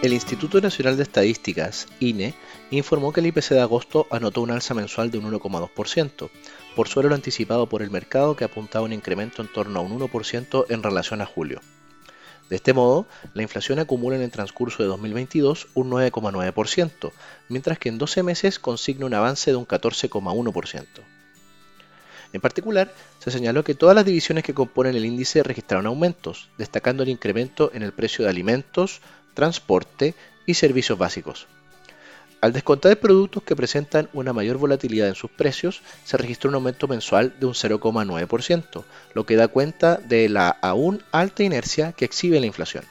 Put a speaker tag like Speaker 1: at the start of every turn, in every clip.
Speaker 1: El Instituto Nacional de Estadísticas, INE, informó que el IPC de agosto anotó un alza mensual de un 1,2%, por sobre lo anticipado por el mercado que apuntaba un incremento en torno a un 1% en relación a julio. De este modo, la inflación acumula en el transcurso de 2022 un 9,9%, mientras que en 12 meses consigna un avance de un 14,1%. En particular, se señaló que todas las divisiones que componen el índice registraron aumentos, destacando el incremento en el precio de alimentos, transporte y servicios básicos. Al descontar productos que presentan una mayor volatilidad en sus precios, se registró un aumento mensual de un 0,9%, lo que da cuenta de la aún alta inercia que exhibe la inflación.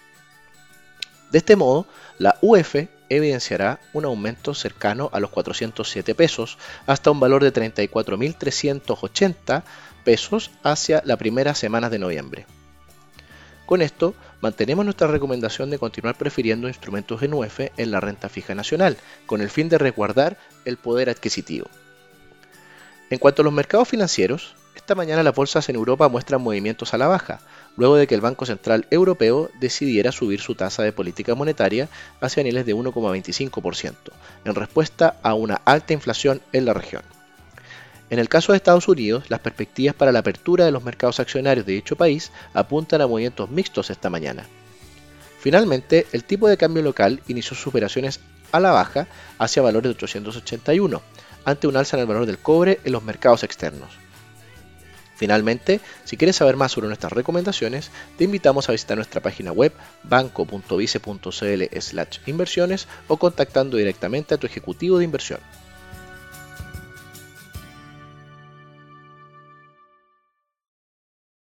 Speaker 1: De este modo, la UF evidenciará un aumento cercano a los 407 pesos hasta un valor de 34.380 pesos hacia la primera semana de noviembre. Con esto, mantenemos nuestra recomendación de continuar prefiriendo instrumentos en en la renta fija nacional, con el fin de resguardar el poder adquisitivo. En cuanto a los mercados financieros, esta mañana las bolsas en Europa muestran movimientos a la baja, luego de que el Banco Central Europeo decidiera subir su tasa de política monetaria hacia niveles de 1,25%, en respuesta a una alta inflación en la región. En el caso de Estados Unidos, las perspectivas para la apertura de los mercados accionarios de dicho país apuntan a movimientos mixtos esta mañana. Finalmente, el tipo de cambio local inició sus operaciones a la baja hacia valores de 881, ante un alza en el valor del cobre en los mercados externos. Finalmente, si quieres saber más sobre nuestras recomendaciones, te invitamos a visitar nuestra página web banco.vice.cl/inversiones o contactando directamente a tu ejecutivo de inversión.